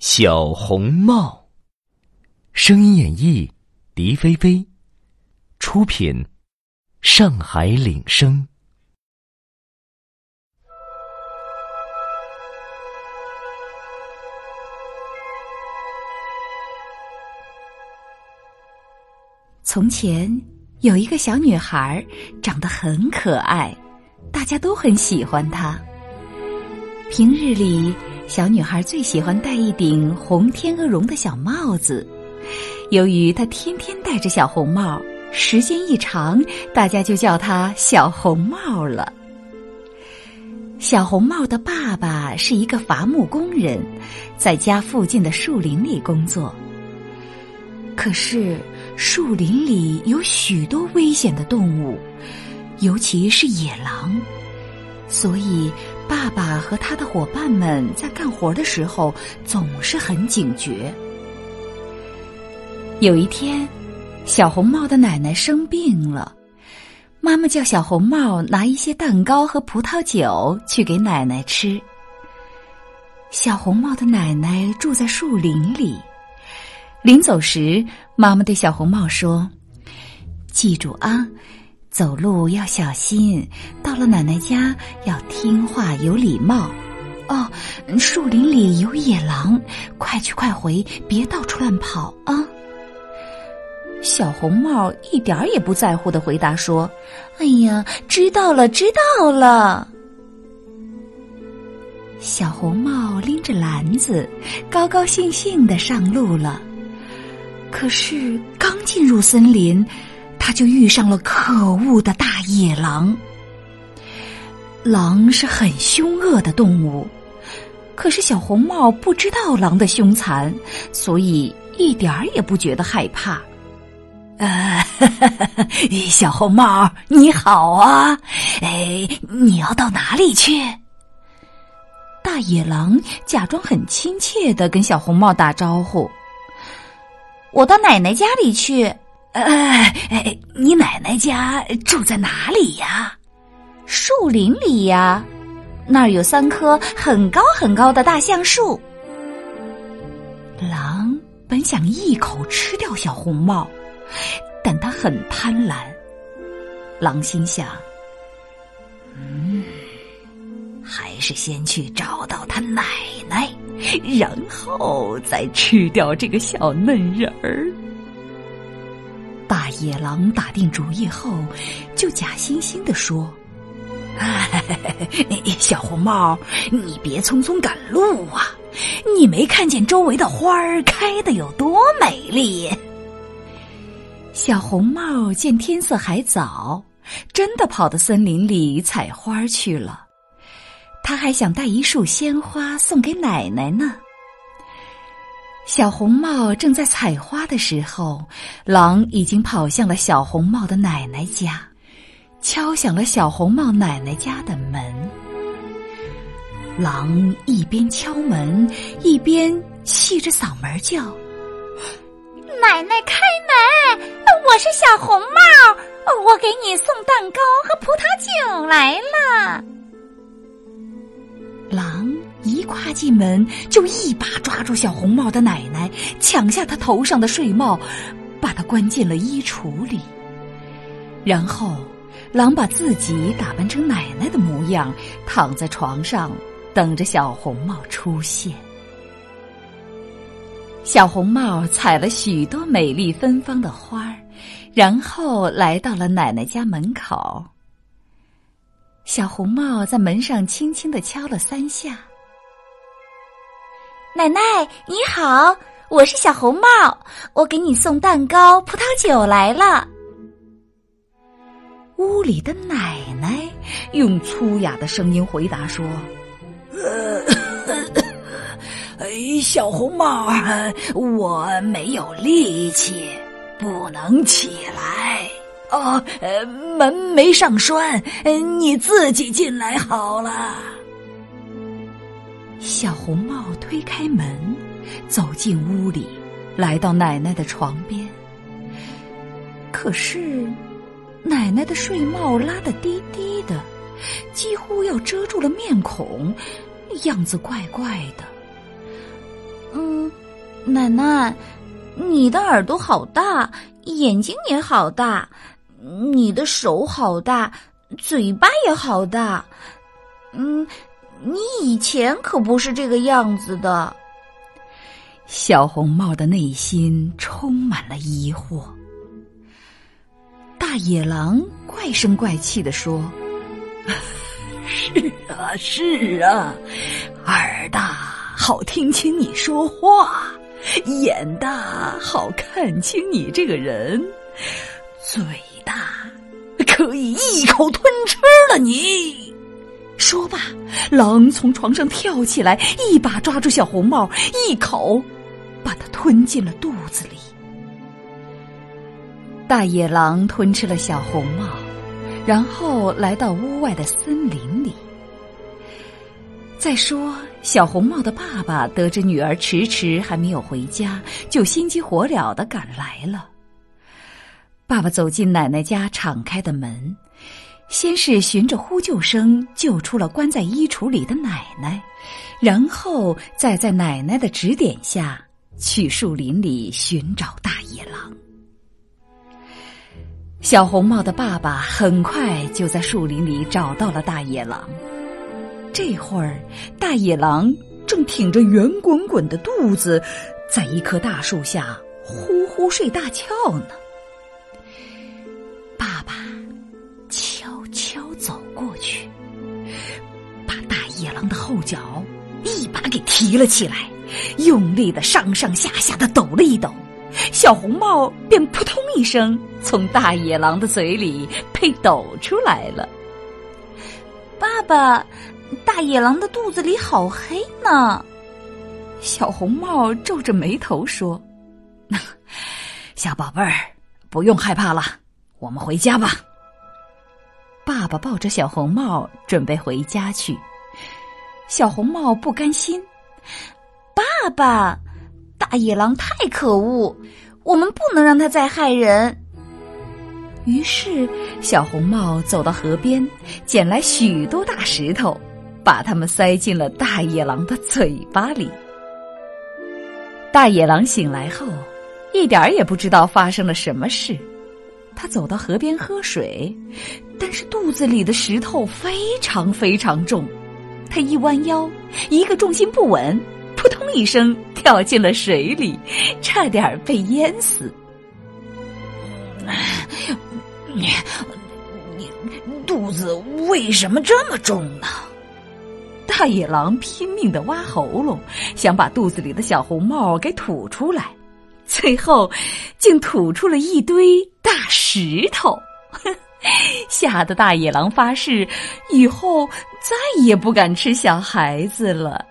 小红帽，声音演绎：狄菲菲，出品：上海领声。从前有一个小女孩，长得很可爱，大家都很喜欢她。平日里。小女孩最喜欢戴一顶红天鹅绒的小帽子，由于她天天戴着小红帽，时间一长，大家就叫她小红帽了。小红帽的爸爸是一个伐木工人，在家附近的树林里工作。可是树林里有许多危险的动物，尤其是野狼，所以。爸爸和他的伙伴们在干活的时候总是很警觉。有一天，小红帽的奶奶生病了，妈妈叫小红帽拿一些蛋糕和葡萄酒去给奶奶吃。小红帽的奶奶住在树林里，临走时，妈妈对小红帽说：“记住啊。”走路要小心，到了奶奶家要听话有礼貌。哦，树林里有野狼，快去快回，别到处乱跑啊！小红帽一点也不在乎的回答说：“哎呀，知道了，知道了。”小红帽拎着篮子，高高兴兴的上路了。可是刚进入森林。他就遇上了可恶的大野狼。狼是很凶恶的动物，可是小红帽不知道狼的凶残，所以一点儿也不觉得害怕。呃，小红帽你好啊，哎，你要到哪里去？大野狼假装很亲切的跟小红帽打招呼：“我到奶奶家里去。”呃，你奶奶家住在哪里呀？树林里呀，那儿有三棵很高很高的大橡树。狼本想一口吃掉小红帽，但他很贪婪。狼心想：嗯，还是先去找到他奶奶，然后再吃掉这个小嫩人儿。大野狼打定主意后，就假惺惺地说：“小红帽，你别匆匆赶路啊！你没看见周围的花儿开的有多美丽？”小红帽见天色还早，真的跑到森林里采花去了。他还想带一束鲜花送给奶奶呢。小红帽正在采花的时候，狼已经跑向了小红帽的奶奶家，敲响了小红帽奶奶家的门。狼一边敲门，一边细着嗓门叫：“奶奶开门！我是小红帽，我给你送蛋糕和葡萄酒来了。”跨进门，就一把抓住小红帽的奶奶，抢下她头上的睡帽，把她关进了衣橱里。然后，狼把自己打扮成奶奶的模样，躺在床上，等着小红帽出现。小红帽采了许多美丽芬芳的花儿，然后来到了奶奶家门口。小红帽在门上轻轻的敲了三下。奶奶你好，我是小红帽，我给你送蛋糕、葡萄酒来了。屋里的奶奶用粗哑的声音回答说：“ 哎，小红帽，我没有力气，不能起来。哦，门没上栓，你自己进来好了。”小红帽推开门，走进屋里，来到奶奶的床边。可是，奶奶的睡帽拉得低低的，几乎要遮住了面孔，样子怪怪的。嗯，奶奶，你的耳朵好大，眼睛也好大，你的手好大，嘴巴也好大。嗯，你以前可不是这个样子的。小红帽的内心充满了疑惑。大野狼怪声怪气地说：“ 是啊，是啊，耳大好听清你说话，眼大好看清你这个人，嘴大可以一口吞吃了你。”说罢，狼从床上跳起来，一把抓住小红帽，一口把它吞进了肚子里。大野狼吞吃了小红帽，然后来到屋外的森林里。再说，小红帽的爸爸得知女儿迟迟还没有回家，就心急火燎的赶来了。爸爸走进奶奶家敞开的门，先是循着呼救声救出了关在衣橱里的奶奶，然后再在奶奶的指点下去树林里寻找大野狼。小红帽的爸爸很快就在树林里找到了大野狼。这会儿，大野狼正挺着圆滚滚的肚子，在一棵大树下呼呼睡大觉呢。提了起来，用力的上上下下的抖了一抖。小红帽便扑通一声从大野狼的嘴里被抖出来了。爸爸，大野狼的肚子里好黑呢。小红帽皱着眉头说：“小宝贝儿，不用害怕了，我们回家吧。”爸爸抱着小红帽准备回家去，小红帽不甘心：“爸爸。”大野狼太可恶，我们不能让它再害人。于是，小红帽走到河边，捡来许多大石头，把它们塞进了大野狼的嘴巴里。大野狼醒来后，一点儿也不知道发生了什么事。他走到河边喝水，但是肚子里的石头非常非常重，他一弯腰，一个重心不稳。扑通一声，跳进了水里，差点被淹死。你你肚子为什么这么重呢？大野狼拼命的挖喉咙，想把肚子里的小红帽给吐出来，最后竟吐出了一堆大石头，吓得大野狼发誓以后再也不敢吃小孩子了。